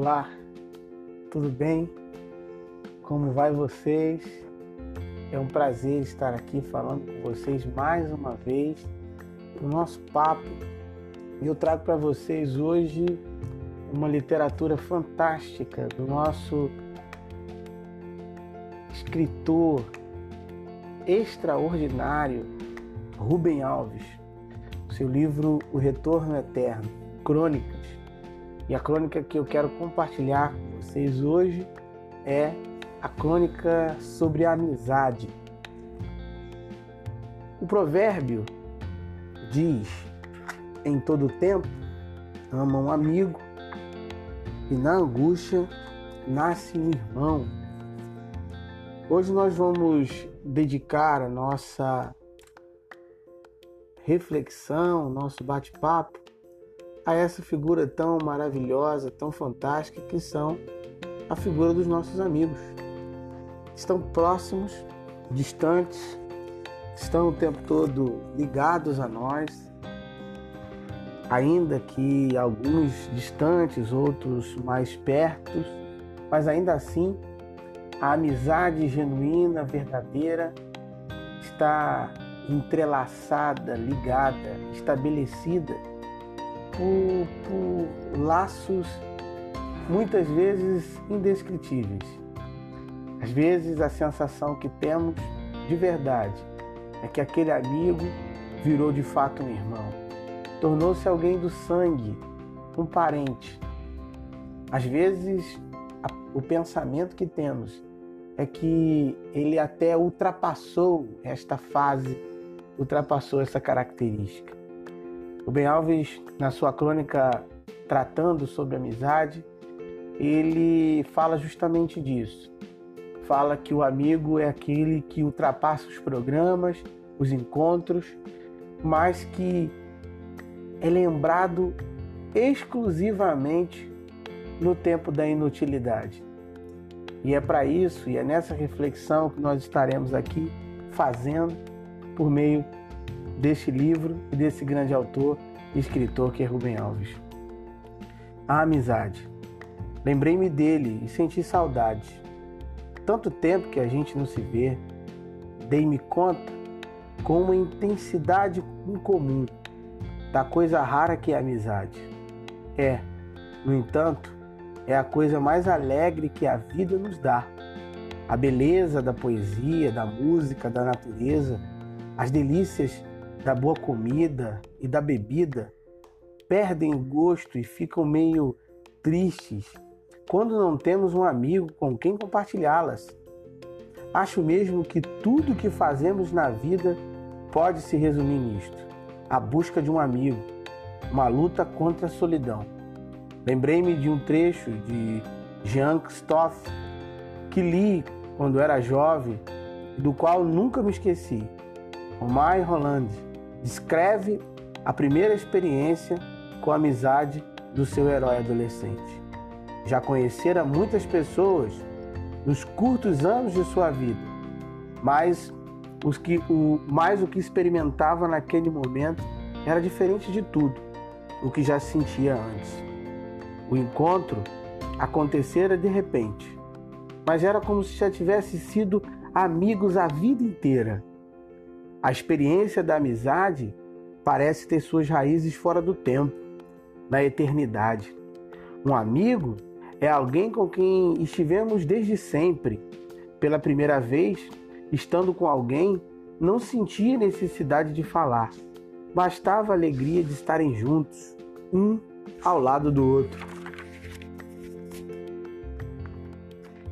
Olá, tudo bem? Como vai vocês? É um prazer estar aqui falando com vocês mais uma vez no nosso papo. Eu trago para vocês hoje uma literatura fantástica do nosso escritor extraordinário Rubem Alves. Seu livro O Retorno Eterno, Crônicas. E a crônica que eu quero compartilhar com vocês hoje é a crônica sobre a amizade. O provérbio diz: em todo tempo ama um amigo e na angústia nasce um irmão. Hoje nós vamos dedicar a nossa reflexão, nosso bate-papo a essa figura tão maravilhosa, tão fantástica que são a figura dos nossos amigos. Estão próximos, distantes, estão o tempo todo ligados a nós, ainda que alguns distantes, outros mais perto, mas ainda assim a amizade genuína, verdadeira, está entrelaçada, ligada, estabelecida por, por laços muitas vezes indescritíveis. Às vezes a sensação que temos de verdade é que aquele amigo virou de fato um irmão, tornou-se alguém do sangue, um parente. Às vezes o pensamento que temos é que ele até ultrapassou esta fase, ultrapassou essa característica. Ben Alves, na sua crônica tratando sobre amizade, ele fala justamente disso. Fala que o amigo é aquele que ultrapassa os programas, os encontros, mas que é lembrado exclusivamente no tempo da inutilidade. E é para isso, e é nessa reflexão que nós estaremos aqui fazendo por meio deste livro e desse grande autor e escritor que é Rubem Alves. A amizade. Lembrei-me dele e senti saudade. Tanto tempo que a gente não se vê, dei-me conta com uma intensidade incomum da coisa rara que é a amizade. É, no entanto, é a coisa mais alegre que a vida nos dá. A beleza da poesia, da música, da natureza, as delícias da boa comida e da bebida perdem o gosto e ficam meio tristes quando não temos um amigo com quem compartilhá-las. Acho mesmo que tudo que fazemos na vida pode se resumir nisto: a busca de um amigo, uma luta contra a solidão. Lembrei-me de um trecho de Jean Christophe que li quando era jovem, do qual nunca me esqueci. Romain Roland descreve a primeira experiência com a amizade do seu herói adolescente. Já conhecera muitas pessoas nos curtos anos de sua vida, mas os que o mais o que experimentava naquele momento era diferente de tudo o que já sentia antes. O encontro acontecera de repente, mas era como se já tivessem sido amigos a vida inteira. A experiência da amizade parece ter suas raízes fora do tempo, na eternidade. Um amigo é alguém com quem estivemos desde sempre. Pela primeira vez, estando com alguém, não sentia necessidade de falar. Bastava a alegria de estarem juntos, um ao lado do outro.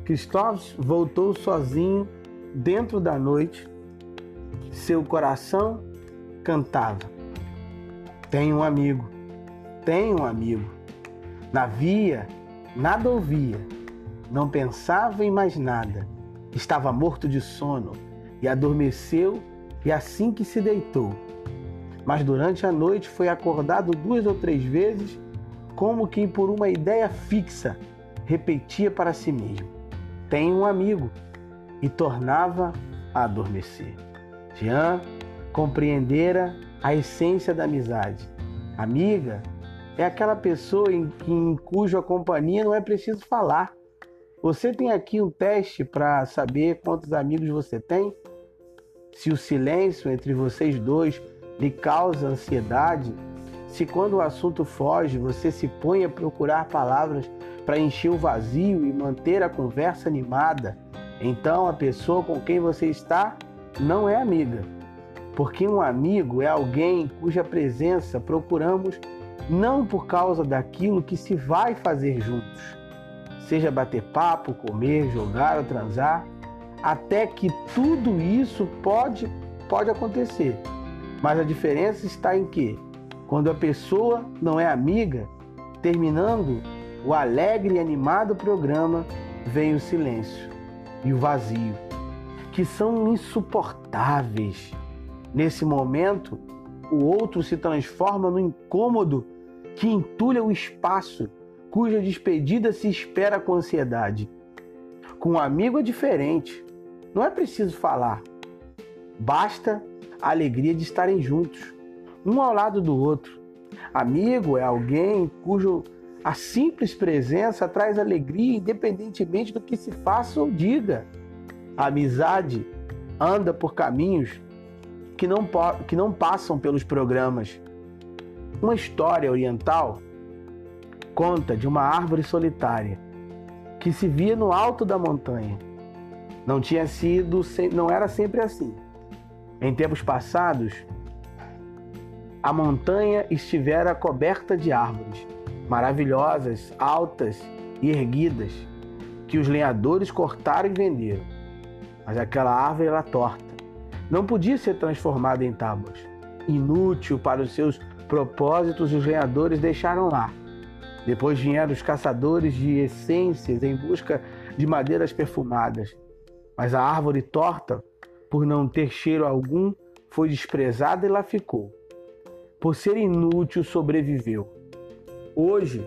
Cristóvão voltou sozinho dentro da noite. Seu coração cantava: Tenho um amigo, tenho um amigo. Na via, nada ouvia, não pensava em mais nada. Estava morto de sono e adormeceu, e assim que se deitou. Mas durante a noite foi acordado duas ou três vezes, como que por uma ideia fixa, repetia para si mesmo: tem um amigo e tornava a adormecer. Jean compreendera a essência da amizade. Amiga é aquela pessoa em, em cuja companhia não é preciso falar. Você tem aqui um teste para saber quantos amigos você tem? Se o silêncio entre vocês dois lhe causa ansiedade, se quando o assunto foge você se põe a procurar palavras para encher o vazio e manter a conversa animada, então a pessoa com quem você está não é amiga. Porque um amigo é alguém cuja presença procuramos não por causa daquilo que se vai fazer juntos, seja bater papo, comer, jogar ou transar, até que tudo isso pode pode acontecer. Mas a diferença está em que quando a pessoa não é amiga, terminando o alegre e animado programa, vem o silêncio e o vazio, que são insuportáveis. Nesse momento, o outro se transforma no incômodo que entulha o espaço, cuja despedida se espera com ansiedade. Com um amigo é diferente. Não é preciso falar. Basta a alegria de estarem juntos, um ao lado do outro. Amigo é alguém cujo a simples presença traz alegria, independentemente do que se faça ou diga. A amizade anda por caminhos que não, que não passam pelos programas, uma história oriental conta de uma árvore solitária que se via no alto da montanha. Não tinha sido, não era sempre assim. Em tempos passados, a montanha estivera coberta de árvores maravilhosas, altas e erguidas, que os lenhadores cortaram e venderam. Mas aquela árvore era torta. Não podia ser transformada em tábuas. Inútil para os seus propósitos os lenhadores deixaram lá. Depois vieram os caçadores de essências em busca de madeiras perfumadas. Mas a árvore torta, por não ter cheiro algum, foi desprezada e lá ficou. Por ser inútil, sobreviveu. Hoje,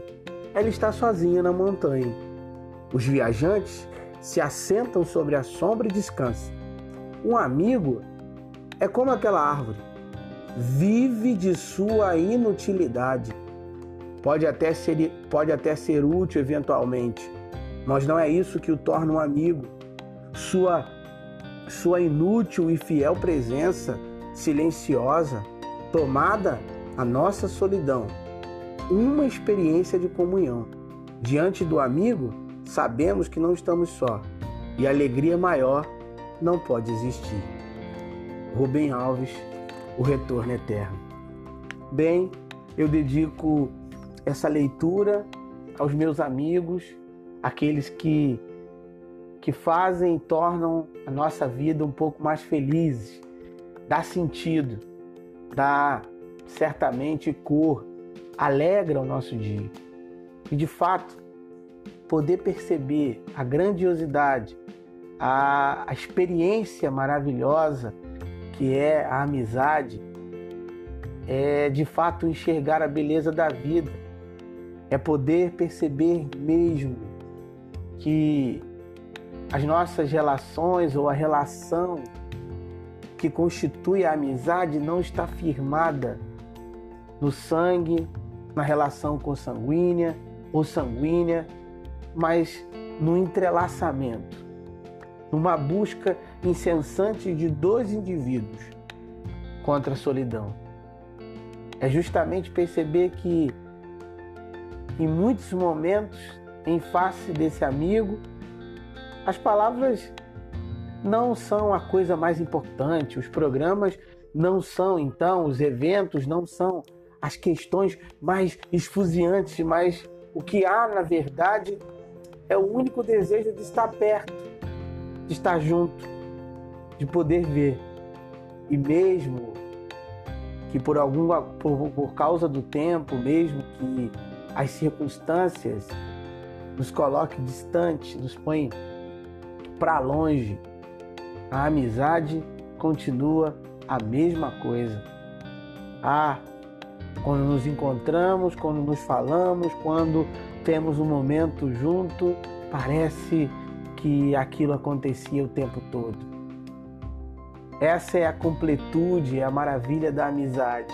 ela está sozinha na montanha. Os viajantes se assentam sobre a sombra e descansam. Um amigo é como aquela árvore vive de sua inutilidade. Pode até ser, pode até ser útil eventualmente, mas não é isso que o torna um amigo. Sua, sua inútil e fiel presença, silenciosa, tomada a nossa solidão, uma experiência de comunhão. Diante do amigo, sabemos que não estamos só e alegria maior não pode existir. Rubem Alves o retorno eterno. Bem, eu dedico essa leitura aos meus amigos, aqueles que que fazem e tornam a nossa vida um pouco mais felizes, dá sentido, dá certamente cor, alegra o nosso dia. E de fato, poder perceber a grandiosidade, a, a experiência maravilhosa que é a amizade, é de fato enxergar a beleza da vida, é poder perceber mesmo que as nossas relações ou a relação que constitui a amizade não está firmada no sangue, na relação consanguínea ou sanguínea, mas no entrelaçamento, numa busca incessante de dois indivíduos contra a solidão. É justamente perceber que, em muitos momentos, em face desse amigo, as palavras não são a coisa mais importante, os programas não são, então, os eventos não são as questões mais esfuziantes, mas o que há, na verdade, é o único desejo de estar perto, de estar junto, de poder ver. E mesmo que por alguma por, por causa do tempo, mesmo que as circunstâncias nos coloquem distante, nos põe para longe, a amizade continua a mesma coisa. Ah, quando nos encontramos, quando nos falamos, quando temos um momento junto, parece que aquilo acontecia o tempo todo. Essa é a completude, é a maravilha da amizade.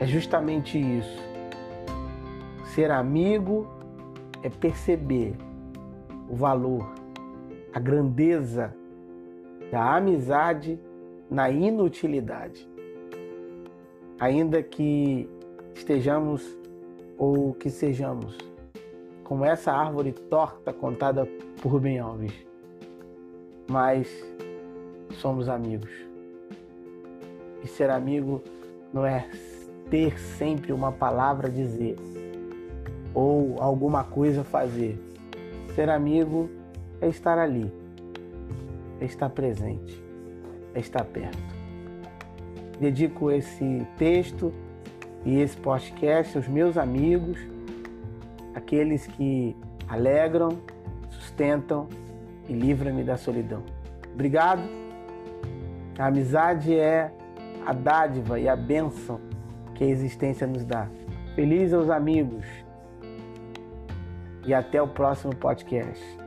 É justamente isso. Ser amigo é perceber o valor, a grandeza da amizade na inutilidade. Ainda que estejamos ou que sejamos como essa árvore torta contada por Rubem Alves, mas somos amigos. E ser amigo não é ter sempre uma palavra a dizer ou alguma coisa a fazer. Ser amigo é estar ali, é estar presente, é estar perto. Dedico esse texto e esse podcast aos meus amigos, aqueles que alegram, sustentam e livram-me da solidão. Obrigado. A amizade é a dádiva e a bênção que a existência nos dá. Feliz aos amigos e até o próximo podcast.